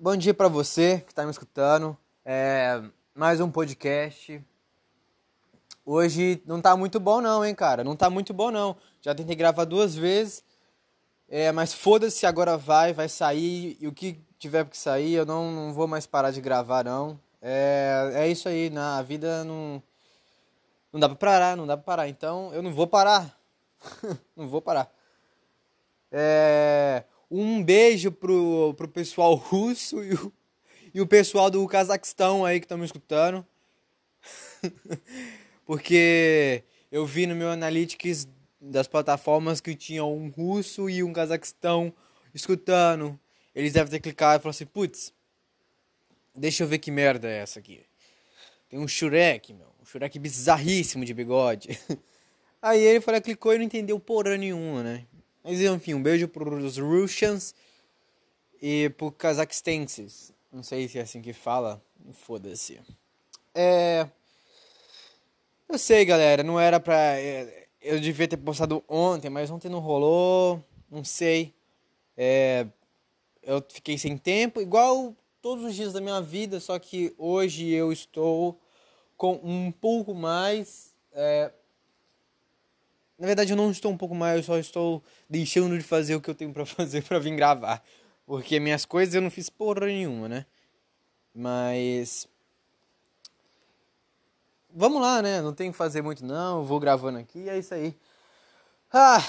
Bom dia para você que está me escutando. É, mais um podcast. Hoje não tá muito bom não, hein, cara? Não tá muito bom não. Já tentei gravar duas vezes. É, mas foda-se, agora vai, vai sair. E o que tiver que sair, eu não, não vou mais parar de gravar, não. É, é isso aí, na vida não. Não dá pra parar, não dá pra parar. Então eu não vou parar. não vou parar. É, um beijo pro, pro pessoal russo e o, e o pessoal do Cazaquistão aí que estão me escutando. Porque eu vi no meu Analytics das plataformas que tinha um russo e um Cazaquistão escutando. Eles devem ter clicado e falado assim, putz, deixa eu ver que merda é essa aqui. Tem um Shurek, meu. Um Shurek bizarríssimo de bigode. Aí ele falou, clicou e não entendeu porra nenhuma, né? Mas enfim, um beijo pros Russians e pro Cazaquestenses. Não sei se é assim que fala. Foda-se. É. Eu sei, galera, não era pra. É, eu devia ter postado ontem, mas ontem não rolou. Não sei. É. Eu fiquei sem tempo, igual todos os dias da minha vida, só que hoje eu estou com um pouco mais. É, na verdade, eu não estou um pouco mais, eu só estou deixando de fazer o que eu tenho para fazer para vir gravar. Porque minhas coisas eu não fiz porra nenhuma, né? Mas. Vamos lá, né? Não tem que fazer muito, não. Eu vou gravando aqui, é isso aí. Ah,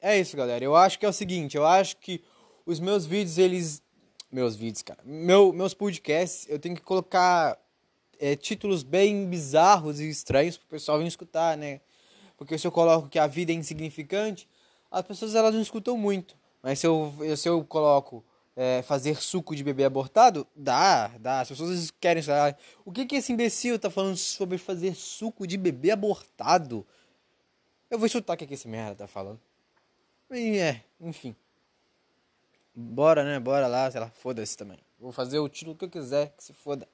é isso, galera. Eu acho que é o seguinte: eu acho que os meus vídeos, eles. Meus vídeos, cara. Meu, meus podcasts, eu tenho que colocar é, títulos bem bizarros e estranhos pro pessoal vir escutar, né? Porque se eu coloco que a vida é insignificante, as pessoas elas não escutam muito. Mas se eu, se eu coloco é, fazer suco de bebê abortado, dá, dá. As pessoas querem saber. O que, que esse imbecil tá falando sobre fazer suco de bebê abortado? Eu vou escutar o que, que esse merda tá falando. E é, enfim. Bora, né? Bora lá, sei lá, foda-se também. Vou fazer o título que eu quiser, que se foda.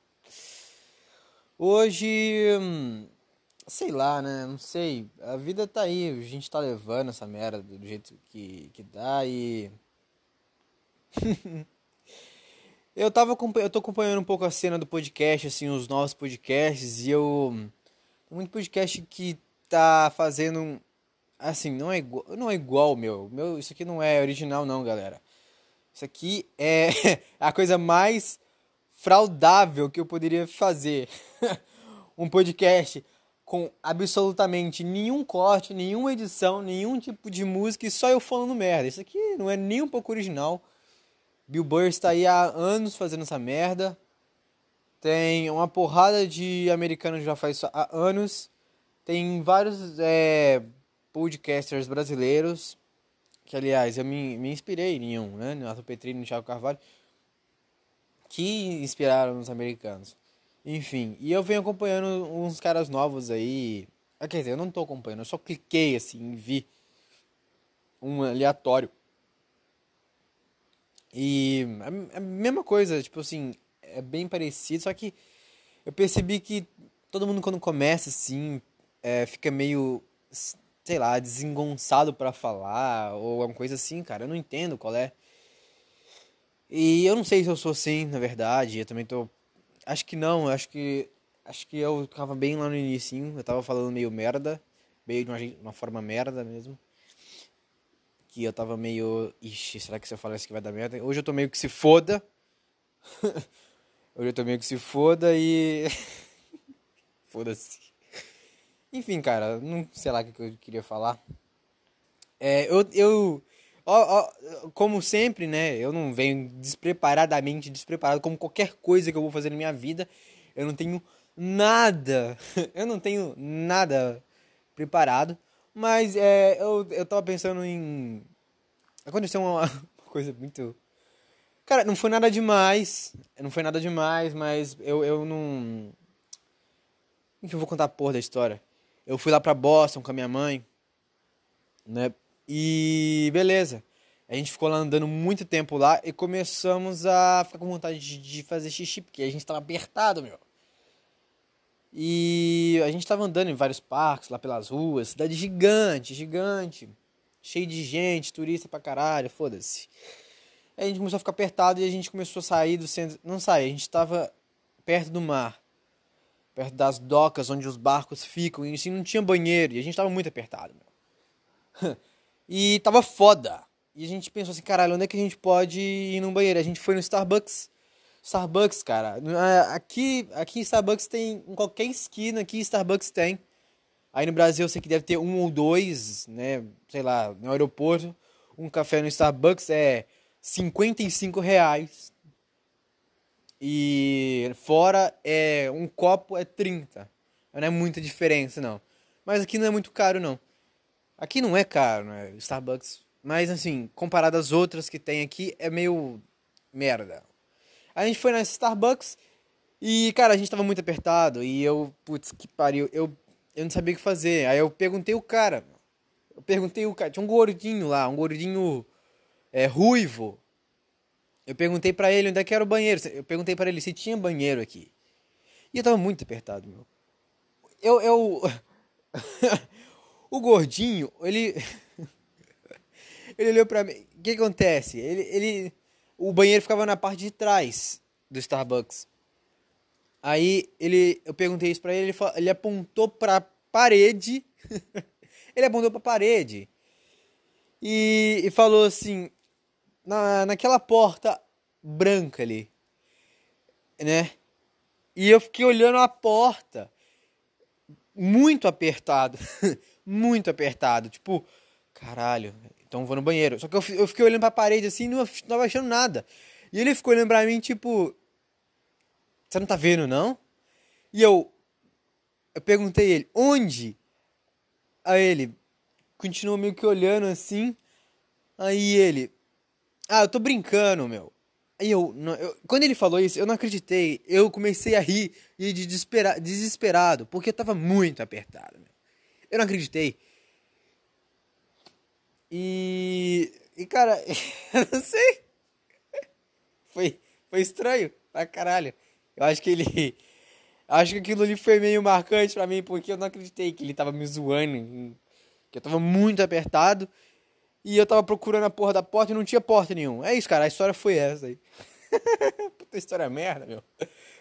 Hoje. Hum, sei lá, né? Não sei. A vida tá aí, a gente tá levando essa merda do jeito que, que dá e. eu tava eu tô acompanhando um pouco a cena do podcast, assim, os novos podcasts, e eu. Tem muito podcast que tá fazendo. Assim, não é igual. Não é igual meu. meu. Isso aqui não é original, não, galera. Isso aqui é a coisa mais fraudável que eu poderia fazer. um podcast com absolutamente nenhum corte, nenhuma edição, nenhum tipo de música e só eu falando merda. Isso aqui não é nem um pouco original. Bill Burr está aí há anos fazendo essa merda. Tem uma porrada de americanos já faz isso há anos. Tem vários é, podcasters brasileiros. Que, aliás, eu me, me inspirei em um, né? No Arthur e no Thiago Carvalho. Que inspiraram os americanos. Enfim, e eu venho acompanhando uns caras novos aí. Ah, quer dizer, eu não tô acompanhando, eu só cliquei assim vi um aleatório. E é a mesma coisa, tipo assim, é bem parecido, só que eu percebi que todo mundo quando começa assim, é, fica meio, sei lá, desengonçado para falar, ou alguma coisa assim, cara, eu não entendo qual é. E eu não sei se eu sou assim, na verdade, eu também tô Acho que não, acho que. Acho que eu tava bem lá no início, eu tava falando meio merda, meio de uma, uma forma merda mesmo. Que eu tava meio. Ixi, será que se eu falar isso que vai dar merda? Hoje eu tô meio que se foda. Hoje eu tô meio que se foda e. Foda-se. Enfim, cara, não sei lá o que eu queria falar. É, eu, eu Ó, ó, como sempre, né? Eu não venho despreparadamente, despreparado como qualquer coisa que eu vou fazer na minha vida. Eu não tenho nada, eu não tenho nada preparado. Mas é, eu, eu tava pensando em. Aconteceu uma, uma coisa muito. Cara, não foi nada demais. Não foi nada demais, mas eu, eu não. Enfim, eu vou contar a porra da história. Eu fui lá pra Boston com a minha mãe, né? E beleza. A gente ficou lá andando muito tempo lá e começamos a ficar com vontade de fazer xixi, porque a gente tava apertado, meu. E a gente tava andando em vários parques, lá pelas ruas, cidade gigante, gigante, cheio de gente, turista pra caralho, foda-se. A gente começou a ficar apertado e a gente começou a sair do centro. Não sair, a gente estava perto do mar. Perto das docas onde os barcos ficam. E assim, não tinha banheiro. E a gente estava muito apertado, meu. e tava foda. E a gente pensou assim, caralho, onde é que a gente pode ir num banheiro? A gente foi no Starbucks. Starbucks, cara. Aqui, aqui Starbucks tem. Em qualquer esquina aqui, Starbucks tem. Aí no Brasil eu sei que deve ter um ou dois, né? Sei lá, no aeroporto. Um café no Starbucks é 55 reais. E fora é um copo é 30. Não é muita diferença, não. Mas aqui não é muito caro, não. Aqui não é caro, né? Starbucks. Mas assim, comparado às outras que tem aqui, é meio merda. A gente foi nessa Starbucks e, cara, a gente tava muito apertado. E eu, putz, que pariu. Eu eu não sabia o que fazer. Aí eu perguntei o cara. Eu perguntei o cara. Tinha um gordinho lá, um gordinho é, ruivo. Eu perguntei para ele onde é que era o banheiro. Eu perguntei para ele se tinha banheiro aqui. E eu tava muito apertado, meu. Eu. eu... o gordinho, ele. ele olhou pra mim. O que acontece? Ele, ele. O banheiro ficava na parte de trás do Starbucks. Aí ele, eu perguntei isso pra ele, ele, ele apontou pra parede. ele apontou pra parede. E, e falou assim: na, naquela porta branca ali, né? E eu fiquei olhando a porta, muito apertado, muito apertado, tipo, caralho, então vou no banheiro. Só que eu, eu fiquei olhando pra parede assim, não, não tava achando nada. E ele ficou olhando pra mim, tipo, você não tá vendo, não? E eu. Eu perguntei ele, onde? Aí ele continuou meio que olhando assim. Aí ele. Ah, eu tô brincando, meu. Aí eu, eu, Quando ele falou isso, eu não acreditei. Eu comecei a rir e de desespera, desesperado, porque tava muito apertado, meu. Eu não acreditei. E. E cara, eu não sei. Foi, foi estranho pra caralho. Eu acho que ele. Acho que aquilo ali foi meio marcante para mim, porque eu não acreditei que ele tava me zoando. Que eu tava muito apertado. E eu tava procurando a porra da porta e não tinha porta nenhuma. É isso, cara. A história foi essa aí. Puta história merda, meu.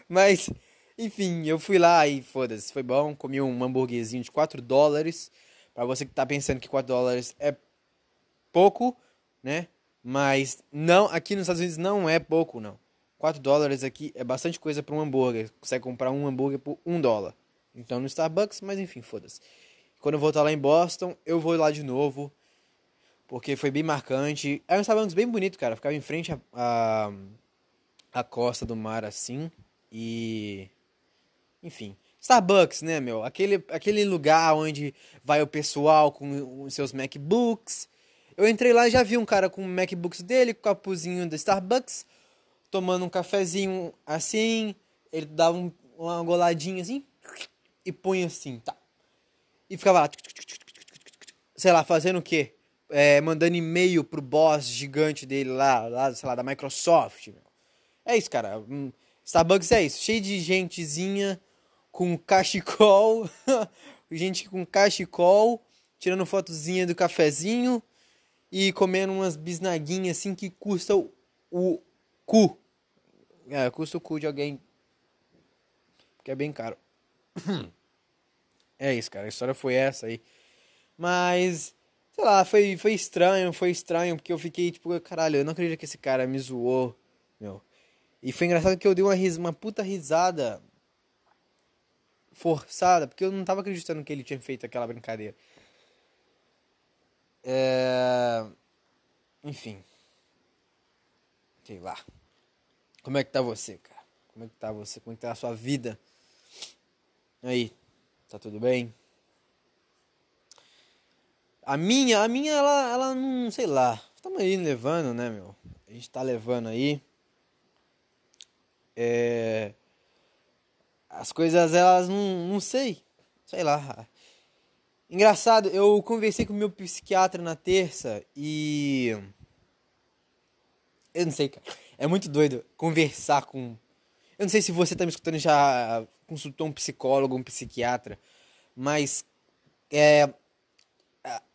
Mas, enfim, eu fui lá e foda-se, foi bom. Comi um hambúrguerzinho de 4 dólares. Pra você que tá pensando que 4 dólares é pouco, né? Mas não, aqui nos Estados Unidos não é pouco, não. 4 dólares aqui é bastante coisa para um hambúrguer. Você consegue comprar um hambúrguer por 1 dólar. Então no Starbucks, mas enfim, foda-se. Quando eu voltar lá em Boston, eu vou lá de novo. Porque foi bem marcante. É um Starbucks bem bonito, cara. Ficava em frente à a, a, a, costa do mar assim. E. Enfim. Starbucks, né, meu? Aquele, aquele lugar onde vai o pessoal com os seus MacBooks. Eu entrei lá e já vi um cara com o MacBooks dele, com o capuzinho do Starbucks tomando um cafezinho assim, ele dava um, uma goladinha assim e punha assim, tá. E ficava lá, sei lá, fazendo o quê? É, mandando e-mail pro boss gigante dele lá, lá, sei lá, da Microsoft. Meu. É isso, cara. Hum, Starbucks é isso, cheio de gentezinha com cachecol, gente com cachecol, tirando fotozinha do cafezinho e comendo umas bisnaguinhas assim que custam o, cu. É, custa o cu de alguém. Que é bem caro. é isso, cara. A história foi essa aí. Mas, sei lá, foi, foi estranho, foi estranho, porque eu fiquei tipo, caralho, eu não acredito que esse cara me zoou, meu. E foi engraçado que eu dei uma, ris uma puta risada forçada, porque eu não tava acreditando que ele tinha feito aquela brincadeira. É... Enfim. Sei lá. Como é que tá você, cara? Como é que tá você? Como é que tá a sua vida? Aí, tá tudo bem? A minha, a minha, ela, ela não, sei lá. Estamos aí levando, né, meu? A gente tá levando aí. É... As coisas, elas não, não sei. Sei lá. Engraçado, eu conversei com meu psiquiatra na terça e. Eu não sei, cara. É muito doido conversar com. Eu não sei se você tá me escutando já consultou um psicólogo, um psiquiatra, mas é,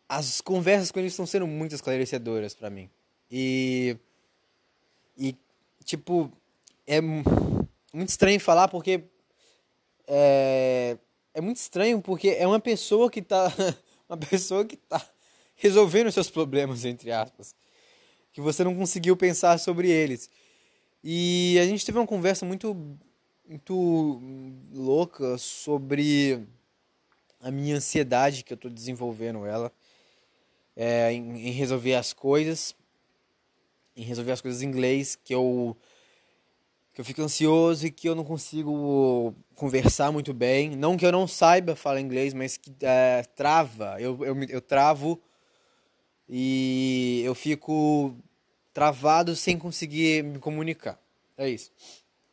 as conversas com eles estão sendo muito esclarecedoras para mim. E E, tipo, é muito estranho falar porque. É, é muito estranho porque é uma pessoa que tá. Uma pessoa que tá resolvendo seus problemas, entre aspas. Que você não conseguiu pensar sobre eles. E a gente teve uma conversa muito. Muito louca sobre a minha ansiedade que eu tô desenvolvendo ela. É, em, em resolver as coisas em resolver as coisas em inglês, que eu que eu fico ansioso e que eu não consigo conversar muito bem. Não que eu não saiba falar inglês, mas que é, trava. Eu, eu, eu travo e eu fico travado sem conseguir me comunicar. É isso.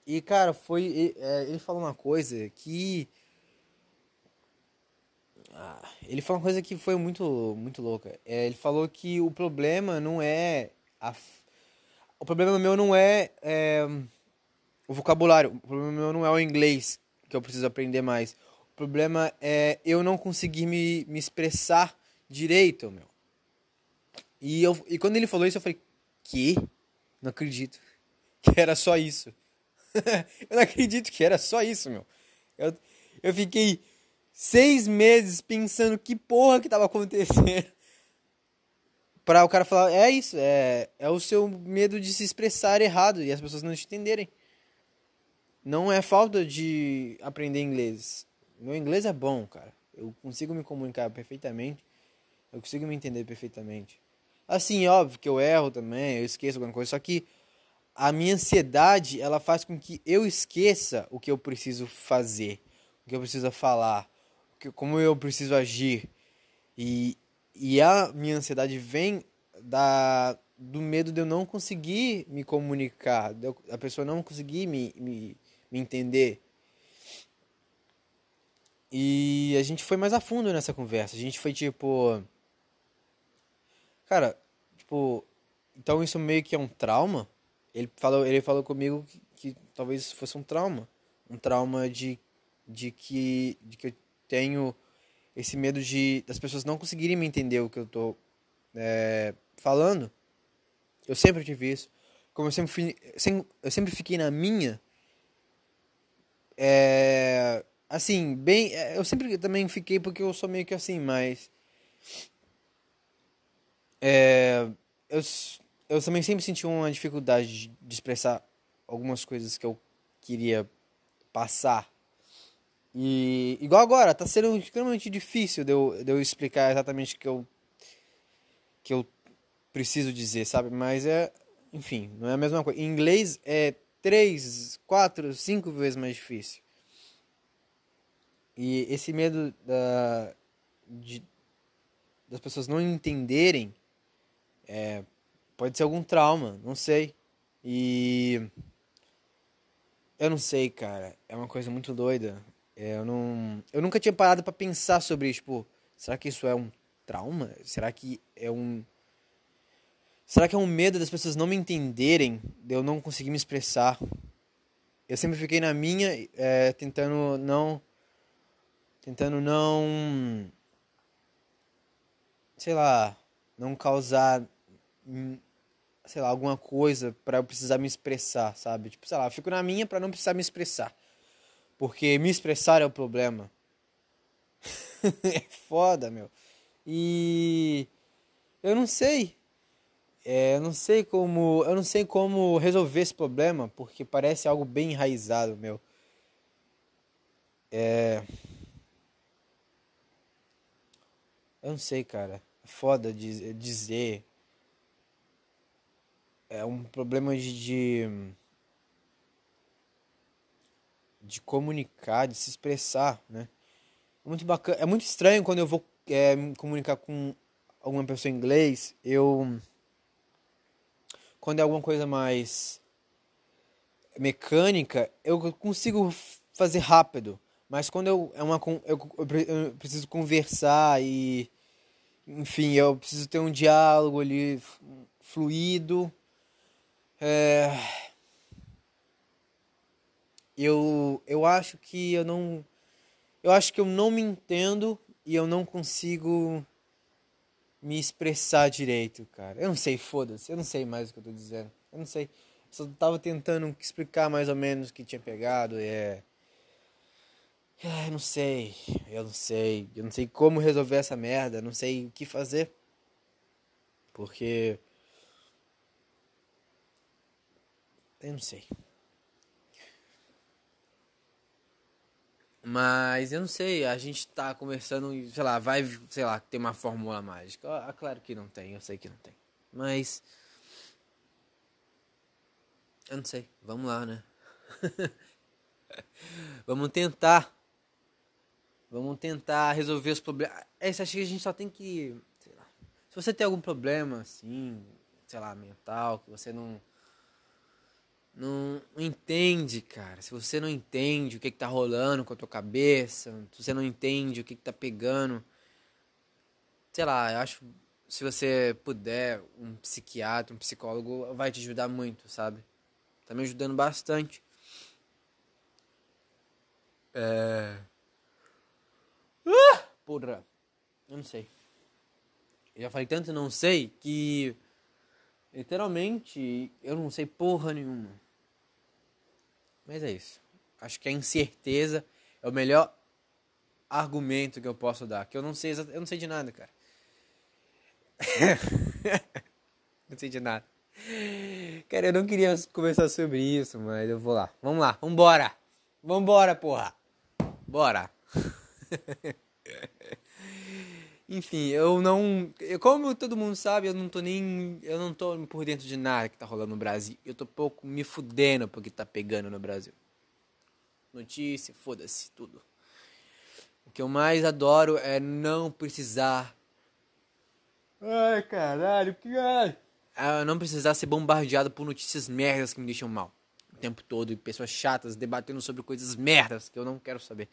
E, cara, foi. É, ele falou uma coisa que. Ah, ele falou uma coisa que foi muito, muito louca. É, ele falou que o problema não é a o problema meu não é, é, o vocabulário, o problema meu não é o inglês que eu preciso aprender mais. O problema é eu não conseguir me, me expressar direito, meu. E, eu, e quando ele falou isso, eu falei, que? Não acredito. Que era só isso. eu não acredito que era só isso, meu. Eu, eu fiquei seis meses pensando que porra que tava acontecendo para o cara falar, é isso, é, é o seu medo de se expressar errado e as pessoas não te entenderem. Não é falta de aprender inglês. Meu inglês é bom, cara. Eu consigo me comunicar perfeitamente. Eu consigo me entender perfeitamente. Assim, óbvio que eu erro também, eu esqueço alguma coisa, só que a minha ansiedade, ela faz com que eu esqueça o que eu preciso fazer, o que eu preciso falar, como eu preciso agir. E e a minha ansiedade vem da, do medo de eu não conseguir me comunicar, a pessoa não conseguir me, me, me entender. E a gente foi mais a fundo nessa conversa. A gente foi tipo. Cara, tipo. Então isso meio que é um trauma. Ele falou, ele falou comigo que, que talvez fosse um trauma. Um trauma de, de, que, de que eu tenho esse medo de das pessoas não conseguirem me entender o que eu tô é, falando. Eu sempre tive isso. Como eu sempre, fui, eu sempre fiquei na minha. É, assim, bem. É, eu sempre também fiquei porque eu sou meio que assim, mas. É, eu, eu também sempre senti uma dificuldade de expressar algumas coisas que eu queria passar e igual agora, tá sendo extremamente difícil de eu, de eu explicar exatamente o que eu, que eu preciso dizer, sabe? Mas é, enfim, não é a mesma coisa. Em inglês é três, quatro, cinco vezes mais difícil. E esse medo da, de, das pessoas não entenderem é, pode ser algum trauma, não sei. E eu não sei, cara. É uma coisa muito doida. É, eu não. Eu nunca tinha parado para pensar sobre isso. Tipo, será que isso é um trauma? Será que é um. Será que é um medo das pessoas não me entenderem, de eu não conseguir me expressar? Eu sempre fiquei na minha, é, tentando não. Tentando não. Sei lá. Não causar. Hum, sei lá, alguma coisa para eu precisar me expressar, sabe? Tipo, sei lá, eu fico na minha para não precisar me expressar. Porque me expressar é o problema. é foda, meu. E eu não sei. É, eu não sei como, eu não sei como resolver esse problema, porque parece algo bem enraizado, meu. É Eu não sei, cara. É foda dizer. É um problema de, de de comunicar, de se expressar, né? É muito bacana, é muito estranho quando eu vou é, me comunicar com alguma pessoa em inglês, eu quando é alguma coisa mais mecânica, eu consigo fazer rápido, mas quando eu é uma eu, eu preciso conversar e enfim, eu preciso ter um diálogo ali fluido, é, eu, eu acho que eu não. Eu acho que eu não me entendo e eu não consigo me expressar direito, cara. Eu não sei, foda-se. Eu não sei mais o que eu tô dizendo. Eu não sei. Só tava tentando explicar mais ou menos o que tinha pegado. É. É, não sei. Eu não sei. Eu não sei como resolver essa merda. Não sei o que fazer. Porque. Eu não sei. Mas eu não sei, a gente tá conversando sei lá, vai, sei lá, ter uma fórmula mágica. Ah, claro que não tem, eu sei que não tem. Mas. Eu não sei, vamos lá, né? vamos tentar. Vamos tentar resolver os problemas. É, acho que a gente só tem que. Sei lá. Se você tem algum problema, assim, sei lá, mental, que você não não entende, cara. Se você não entende o que, que tá rolando com a tua cabeça, se você não entende o que, que tá pegando, sei lá, eu acho se você puder, um psiquiatra, um psicólogo vai te ajudar muito, sabe? Tá me ajudando bastante. É. Uh! Porra! Eu não sei. Eu já falei tanto não sei que. Literalmente, eu não sei porra nenhuma. Mas é isso. Acho que a incerteza é o melhor argumento que eu posso dar. Que eu não sei, eu não sei de nada, cara. não sei de nada. Cara, eu não queria conversar sobre isso, mas eu vou lá. Vamos lá, vambora! Vambora, porra! Bora! Enfim, eu não. Como todo mundo sabe, eu não tô nem. Eu não tô por dentro de nada que tá rolando no Brasil. Eu tô pouco me fudendo porque tá pegando no Brasil. Notícia, foda-se, tudo. O que eu mais adoro é não precisar. Ai, caralho, que ai. É não precisar ser bombardeado por notícias merdas que me deixam mal. O tempo todo. E pessoas chatas debatendo sobre coisas merdas que eu não quero saber.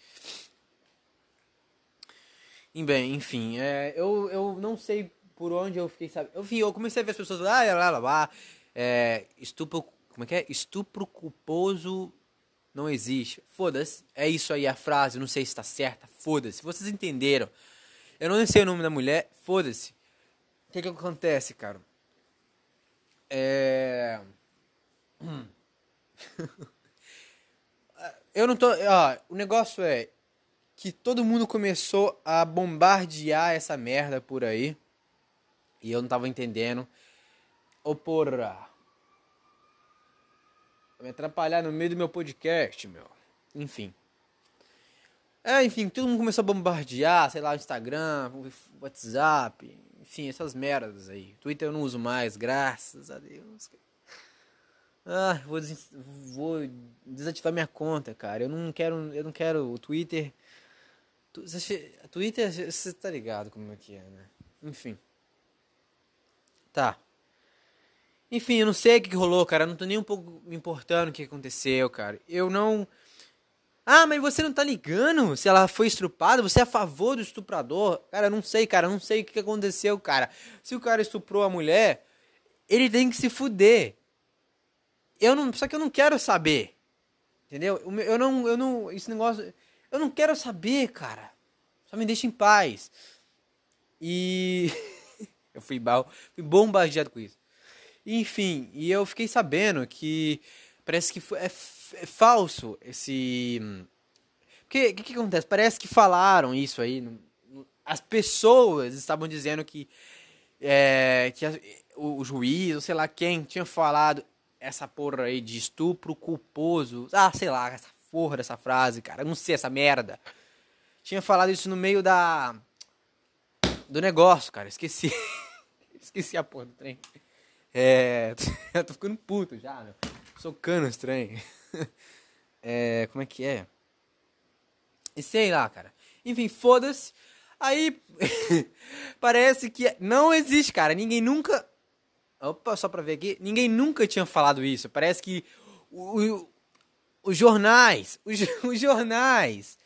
Bem, enfim, é, eu, eu não sei por onde eu fiquei sabendo. Eu, vi, eu comecei a ver as pessoas lá, lá, lá, lá, é, estupro, como é que é? Estupro culposo não existe. Foda-se, é isso aí a frase, não sei se está certa, foda-se. Vocês entenderam. Eu não sei o nome da mulher, foda-se. O que que acontece, cara? É... Hum. eu não tô... Ó, o negócio é que todo mundo começou a bombardear essa merda por aí. E eu não tava entendendo. Ô, oh, porra. Vai me atrapalhar no meio do meu podcast, meu. Enfim. É, enfim, todo mundo começou a bombardear, sei lá, Instagram, WhatsApp, enfim, essas merdas aí. Twitter eu não uso mais, graças a Deus. Ah, vou, des vou desativar minha conta, cara. Eu não quero, eu não quero o Twitter Twitter, você tá ligado como é que é, né? Enfim. Tá. Enfim, eu não sei o que rolou, cara. Eu não tô nem um pouco me importando o que aconteceu, cara. Eu não. Ah, mas você não tá ligando se ela foi estrupada? Você é a favor do estuprador? Cara, eu não sei, cara. Eu não sei o que aconteceu, cara. Se o cara estuprou a mulher, ele tem que se fuder. Eu não. Só que eu não quero saber. Entendeu? Eu não. Eu não. Esse negócio. Eu não quero saber, cara. Só me deixa em paz. E eu fui, fui bombardeado com isso. Enfim, e eu fiquei sabendo que parece que é, é falso esse. O que, que, acontece? Parece que falaram isso aí. As pessoas estavam dizendo que, é, que a, o, o juiz, ou sei lá quem, tinha falado essa porra aí de estupro culposo. Ah, sei lá, essa porra dessa frase, cara. Não sei essa merda. Tinha falado isso no meio da. Do negócio, cara. Esqueci. Esqueci a porra do trem. É. Eu tô ficando puto já, meu. Socando os trem. É. Como é que é? E sei lá, cara. Enfim, foda-se. Aí. parece que não existe, cara. Ninguém nunca. Opa, só pra ver aqui. Ninguém nunca tinha falado isso. Parece que o, os jornais, os, os jornais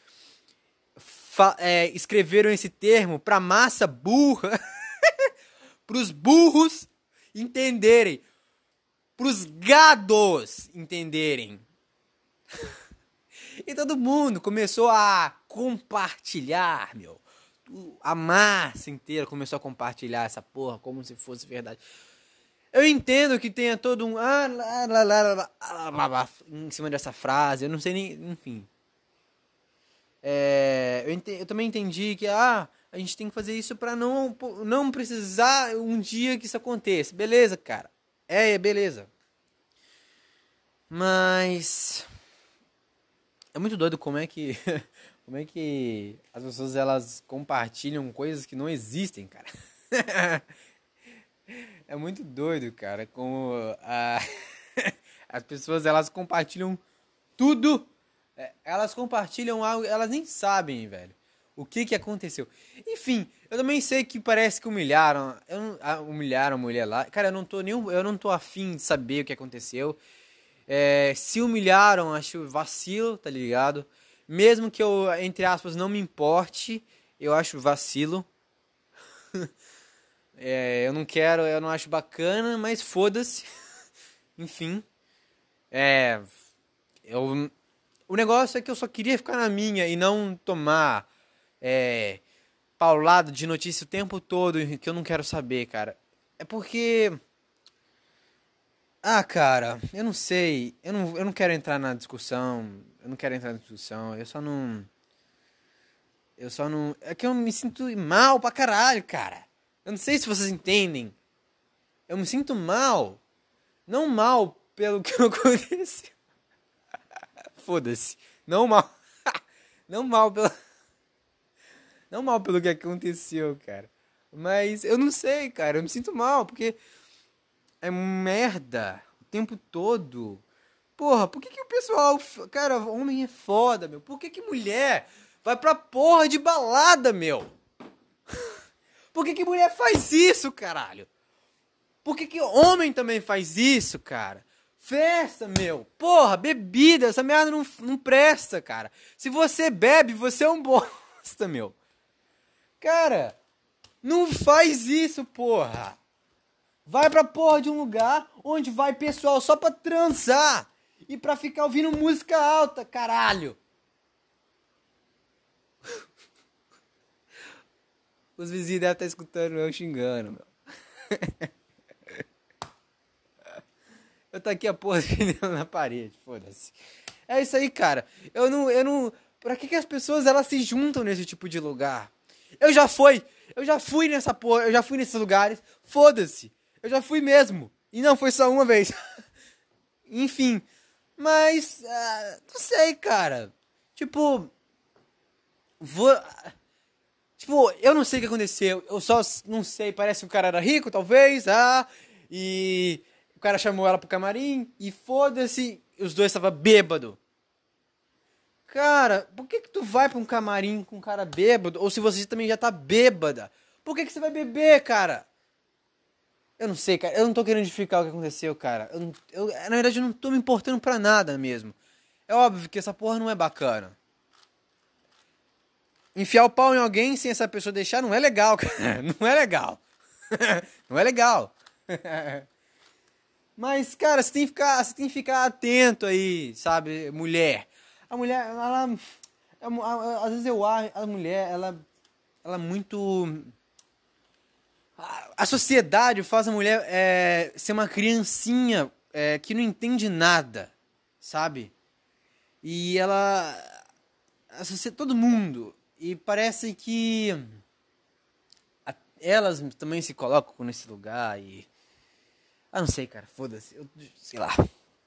é, escreveram esse termo para massa burra, para os burros entenderem, para os gados entenderem. E todo mundo começou a compartilhar, meu. A massa inteira começou a compartilhar essa porra como se fosse verdade. Eu entendo que tenha todo um. Ah, lá, lá, lá, lá, lá, lá, em cima dessa frase. Eu não sei nem. Enfim. É, eu, eu, também entendi que ah, a gente tem que fazer isso para não, não precisar um dia que isso aconteça. Beleza, cara. É, beleza. Mas é muito doido como é que como é que as pessoas elas compartilham coisas que não existem, cara. é muito doido, cara, como a, as pessoas elas compartilham tudo. É, elas compartilham algo, elas nem sabem, velho. O que que aconteceu? Enfim, eu também sei que parece que humilharam, eu ah, humilharam a mulher lá. Cara, eu não tô nem, eu não tô afim de saber o que aconteceu. É, se humilharam, acho vacilo, tá ligado? Mesmo que eu, entre aspas, não me importe, eu acho vacilo. é, eu não quero, eu não acho bacana, mas foda-se. Enfim. É. Eu, o negócio é que eu só queria ficar na minha e não tomar é, paulado de notícia o tempo todo que eu não quero saber, cara. É porque ah, cara, eu não sei. Eu não, eu não quero entrar na discussão. Eu não quero entrar na discussão. Eu só não. Eu só não. É que eu me sinto mal pra caralho, cara. Eu não sei se vocês entendem. Eu me sinto mal. Não mal pelo que aconteceu. Foda-se. Não mal. não mal pelo. não mal pelo que aconteceu, cara. Mas eu não sei, cara. Eu me sinto mal, porque é merda o tempo todo. Porra, por que, que o pessoal. Cara, homem é foda, meu. Por que, que mulher vai pra porra de balada, meu? Por que, que mulher faz isso, caralho? Por que, que homem também faz isso, cara? Festa, meu. Porra, bebida. Essa merda não, não presta, cara. Se você bebe, você é um bosta, meu. Cara, não faz isso, porra. Vai pra porra de um lugar onde vai pessoal só pra transar e pra ficar ouvindo música alta, caralho. Os vizinhos devem estar escutando eu xingando, meu. eu tô aqui a porra na parede, foda-se. É isso aí, cara. Eu não, eu não. Pra que, que as pessoas elas se juntam nesse tipo de lugar? Eu já fui, eu já fui nessa porra, eu já fui nesses lugares. Foda-se. Eu já fui mesmo. E não foi só uma vez. Enfim. Mas. Uh, não sei, cara. Tipo. Vou. Tipo, eu não sei o que aconteceu. Eu só não sei. Parece que o cara era rico, talvez. Ah. E. O cara chamou ela pro camarim. E foda-se. Os dois estavam bêbado. Cara, por que que tu vai pra um camarim com um cara bêbado? Ou se você também já tá bêbada? Por que que você vai beber, cara? Eu não sei, cara. Eu não tô querendo justificar o que aconteceu, cara. Eu, eu, na verdade, eu não tô me importando pra nada mesmo. É óbvio que essa porra não é bacana. Enfiar o pau em alguém sem essa pessoa deixar não é legal, cara. Não é legal. não é legal. Mas, cara, você tem que ficar, você tem que ficar atento aí, sabe? Mulher. A mulher, ela. Às vezes eu acho, a mulher, ela. Ela é muito a sociedade faz a mulher é, ser uma criancinha é, que não entende nada, sabe? E ela. todo mundo. E parece que. elas também se colocam nesse lugar e. Ah, não sei, cara. Foda-se. Sei lá.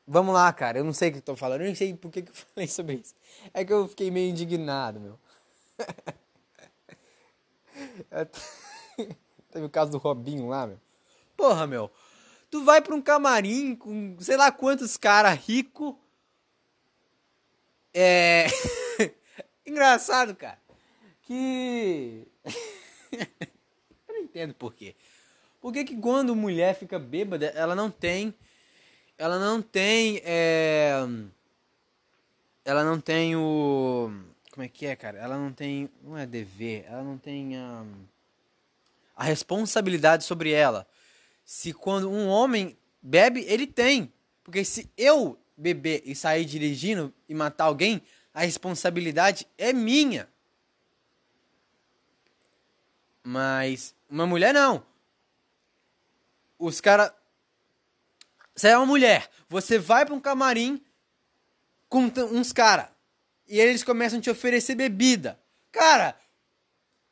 Vamos lá, cara. Eu não sei o que eu tô falando. Eu nem sei por que, eu falei sobre isso. É que eu fiquei meio indignado, meu. Teve o caso do Robinho lá, meu. Porra, meu. Tu vai pra um camarim com sei lá quantos caras ricos. É. Engraçado, cara. Que. Eu não entendo por quê. Por que, que quando mulher fica bêbada, ela não tem. Ela não tem. É... Ela não tem o. Como é que é, cara? Ela não tem. Não é dever. Ela não tem. Um a responsabilidade sobre ela. Se quando um homem bebe, ele tem. Porque se eu beber e sair dirigindo e matar alguém, a responsabilidade é minha. Mas uma mulher não. Os caras Você é uma mulher, você vai para um camarim com uns cara e eles começam a te oferecer bebida. Cara,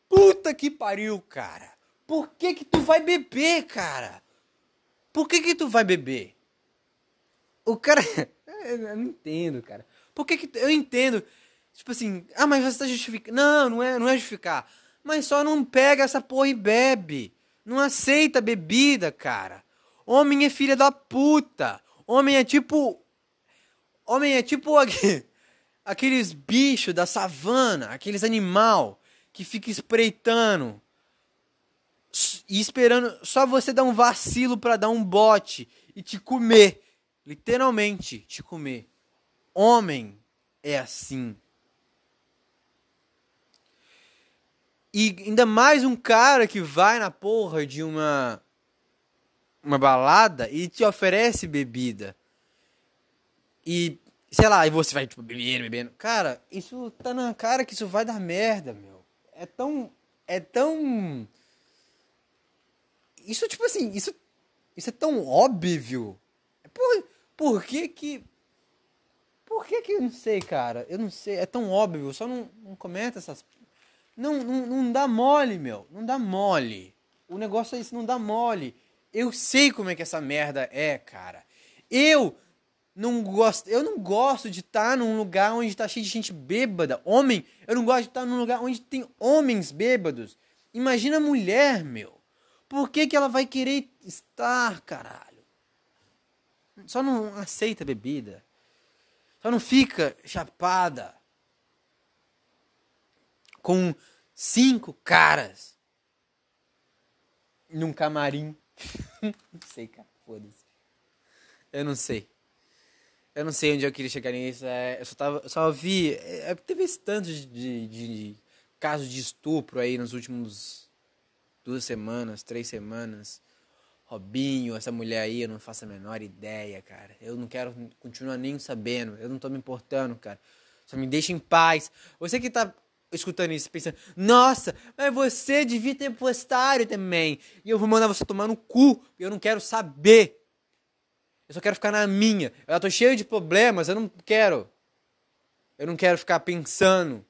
puta que pariu, cara. Por que que tu vai beber, cara? Por que que tu vai beber? O cara. eu não entendo, cara. Por que que. Eu entendo. Tipo assim, ah, mas você tá justificando. Não, não é, não é justificar. Mas só não pega essa porra e bebe. Não aceita bebida, cara. Homem é filha da puta. Homem é tipo. Homem é tipo aqueles bichos da savana, aqueles animal que fica espreitando e esperando só você dar um vacilo para dar um bote e te comer, literalmente te comer. Homem é assim. E ainda mais um cara que vai na porra de uma uma balada e te oferece bebida. E, sei lá, e você vai, tipo, bebendo, bebendo. Cara, isso tá na cara que isso vai dar merda, meu. É tão. É tão. Isso, tipo assim, isso. Isso é tão óbvio. Por, por que que. Por que que eu não sei, cara? Eu não sei, é tão óbvio, só não, não comenta essas. Não, não, não dá mole, meu. Não dá mole. O negócio é isso, não dá mole. Eu sei como é que essa merda é, cara. Eu não gosto, eu não gosto de estar tá num lugar onde está cheio de gente bêbada. Homem, eu não gosto de estar tá num lugar onde tem homens bêbados. Imagina mulher, meu. Por que, que ela vai querer estar, caralho? Só não aceita bebida. Só não fica chapada com cinco caras num camarim não sei, cara. Foda-se. Eu não sei. Eu não sei onde eu queria chegar nisso. É, eu só, tava, só vi. É, é teve esse tanto de, de, de casos de estupro aí nos últimos duas semanas, três semanas. Robinho, essa mulher aí, eu não faço a menor ideia, cara. Eu não quero continuar nem sabendo. Eu não tô me importando, cara. Só me deixa em paz. Você que tá escutando isso, pensando, nossa, mas você devia ter postado também. E eu vou mandar você tomar no cu, eu não quero saber. Eu só quero ficar na minha. Eu tô cheio de problemas, eu não quero. Eu não quero ficar pensando.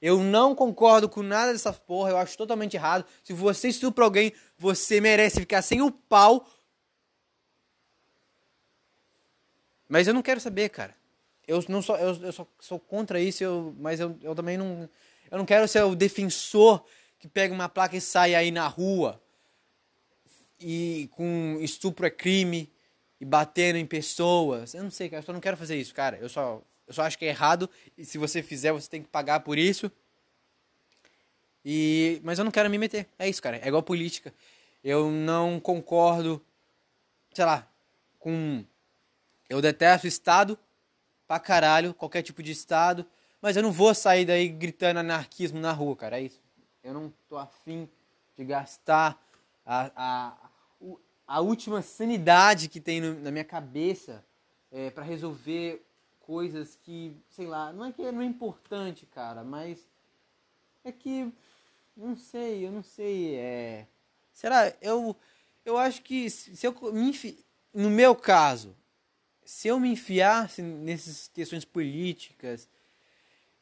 Eu não concordo com nada dessa porra, eu acho totalmente errado. Se você estupra alguém, você merece ficar sem o pau. Mas eu não quero saber, cara. Eu não sou, eu, eu sou, sou contra isso, eu, mas eu, eu também não. Eu não quero ser o defensor que pega uma placa e sai aí na rua e com estupro é crime e batendo em pessoas. Eu não sei, cara, eu só não quero fazer isso, cara. Eu só, eu só acho que é errado e se você fizer, você tem que pagar por isso. E, mas eu não quero me meter. É isso, cara. É igual política. Eu não concordo, sei lá, com. Eu detesto o Estado pra caralho, qualquer tipo de estado. Mas eu não vou sair daí gritando anarquismo na rua, cara. É isso. Eu não tô afim de gastar a, a, a última sanidade que tem no, na minha cabeça é, para resolver coisas que, sei lá, não é que não é importante, cara, mas é que não sei, eu não sei, é será eu eu acho que se eu me no meu caso, se eu me enfiasse nessas questões políticas,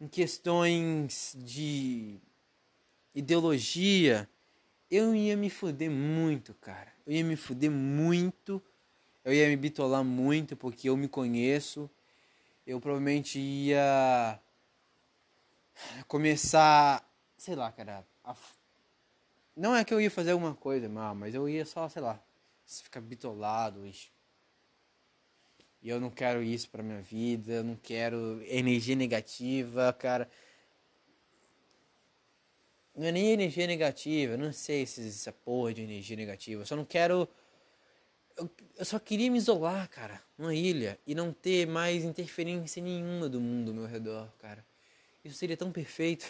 em questões de ideologia, eu ia me fuder muito, cara. Eu ia me fuder muito. Eu ia me bitolar muito porque eu me conheço. Eu provavelmente ia começar, sei lá, cara. A... Não é que eu ia fazer alguma coisa mal, mas eu ia só, sei lá, ficar bitolado, e eu não quero isso pra minha vida, eu não quero energia negativa, cara. Não é nem energia negativa, eu não sei se essa porra de energia negativa. Eu só não quero. Eu, eu só queria me isolar, cara, numa ilha e não ter mais interferência nenhuma do mundo ao meu redor, cara. Isso seria tão perfeito.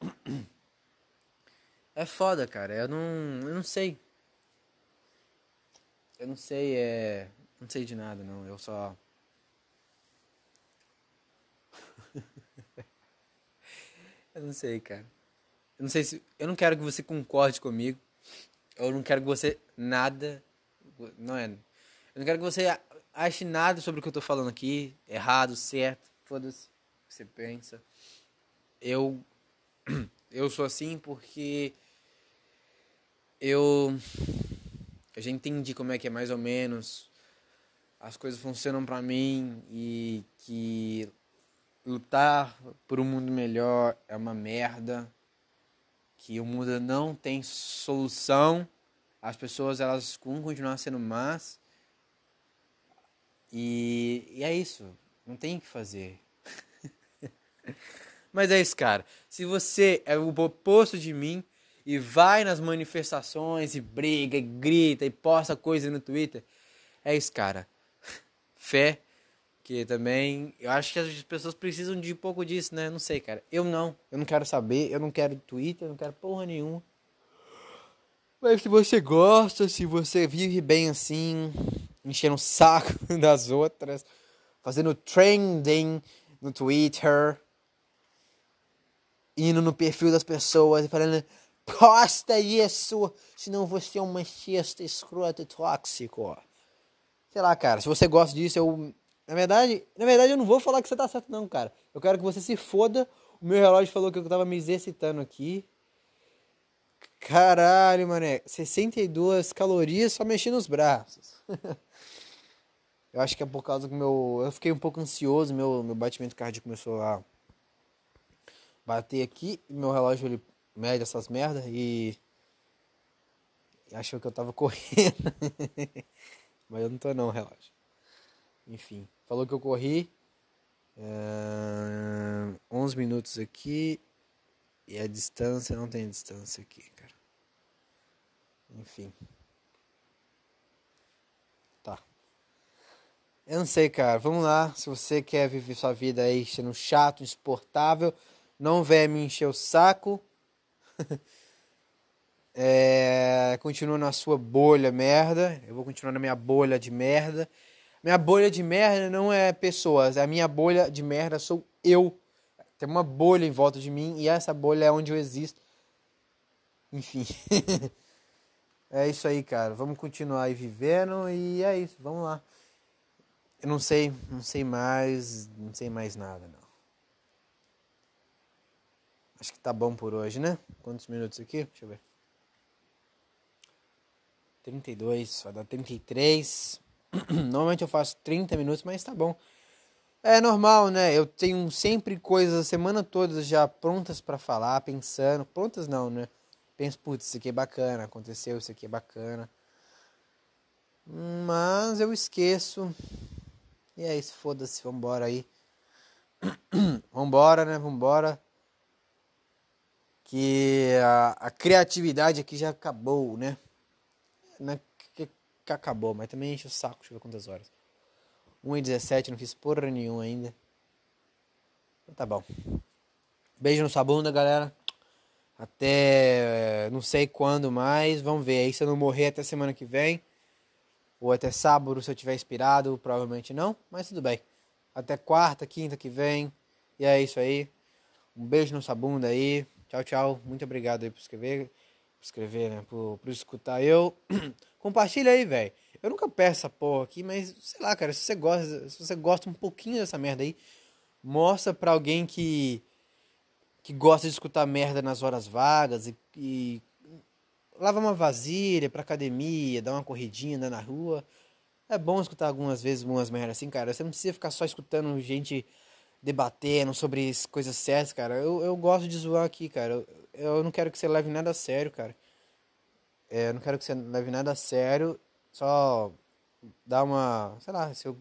é foda, cara. Eu não, eu não sei. Eu não sei, é. Não sei de nada, não. Eu só. eu não sei, cara. Eu não sei se. Eu não quero que você concorde comigo. Eu não quero que você nada. Não é. Eu não quero que você ache nada sobre o que eu tô falando aqui. Errado, certo. Foda-se o que você pensa. Eu. Eu sou assim porque. Eu. Eu já entendi como é que é mais ou menos. As coisas funcionam para mim e que lutar por um mundo melhor é uma merda que o mundo não tem solução. As pessoas elas vão continuar sendo más. E, e é isso. Não tem o que fazer. Mas é isso, cara. Se você é o oposto de mim e vai nas manifestações e briga e grita e posta coisa no Twitter, é isso, cara. Fé que também, eu acho que as pessoas precisam de um pouco disso, né? Não sei, cara. Eu não. Eu não quero saber, eu não quero Twitter, eu não quero porra nenhuma. Mas se você gosta, se você vive bem assim, enchendo o saco das outras, fazendo trending no Twitter, indo no perfil das pessoas e falando posta isso, senão você é um machista escroto tóxico. Sei lá, cara, se você gosta disso, eu na verdade, na verdade, eu não vou falar que você tá certo, não, cara. Eu quero que você se foda. O meu relógio falou que eu tava me exercitando aqui. Caralho, mané. 62 calorias só mexendo os braços. eu acho que é por causa que meu. Eu fiquei um pouco ansioso, meu, meu batimento cardíaco começou a bater aqui. Meu relógio ele mede essas merdas e. Achou que eu tava correndo. Mas eu não tô não, relógio. Enfim. Falou que eu corri uh, eh, 11 minutos aqui e a distância não tem distância aqui, cara. Enfim. Tá. Eu não sei, cara. Vamos lá. Se você quer viver sua vida aí sendo chato, insuportável, não venha me encher o saco. é, continua na sua bolha merda. Eu vou continuar na minha bolha de merda. Minha bolha de merda não é pessoas, a minha bolha de merda sou eu. Tem uma bolha em volta de mim e essa bolha é onde eu existo. Enfim. é isso aí, cara. Vamos continuar aí vivendo e é isso. Vamos lá. Eu não sei, não sei mais, não sei mais nada, não. Acho que tá bom por hoje, né? Quantos minutos aqui? Deixa eu ver. 32, vai dar 33. Normalmente eu faço 30 minutos, mas tá bom. É normal, né? Eu tenho sempre coisas a semana toda já prontas para falar, pensando. Prontas não, né? Penso, putz, isso aqui é bacana, aconteceu, isso aqui é bacana. Mas eu esqueço. E é isso, foda-se, vambora aí. vambora, né? Vambora. Que a, a criatividade aqui já acabou, né? Na que acabou, mas também enche o saco, deixa eu ver quantas horas. 1h17, não fiz porra nenhuma ainda. Então tá bom. Beijo no sua bunda, galera. Até não sei quando mais. Vamos ver aí se eu não morrer até semana que vem. Ou até sábado, se eu tiver inspirado. Provavelmente não, mas tudo bem. Até quarta, quinta que vem. E é isso aí. Um beijo no sua bunda aí. Tchau, tchau. Muito obrigado aí por escrever. Por escrever, né? Por, por escutar eu. Compartilha aí, velho. Eu nunca peço essa porra aqui, mas sei lá, cara, se você gosta, se você gosta um pouquinho dessa merda aí, mostra pra alguém que que gosta de escutar merda nas horas vagas e, e lava uma vasilha pra academia, dá uma corridinha, andar na rua. É bom escutar algumas vezes umas merdas assim, cara. Você não precisa ficar só escutando gente debatendo sobre coisas sérias, cara. Eu, eu gosto de zoar aqui, cara. Eu, eu não quero que você leve nada a sério, cara. É, eu não quero que você leve nada a sério. Só dá uma. Sei lá, se eu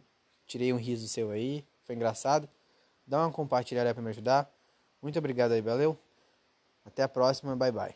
tirei um riso seu aí, foi engraçado. Dá uma compartilhada pra me ajudar. Muito obrigado aí, valeu. Até a próxima, bye bye.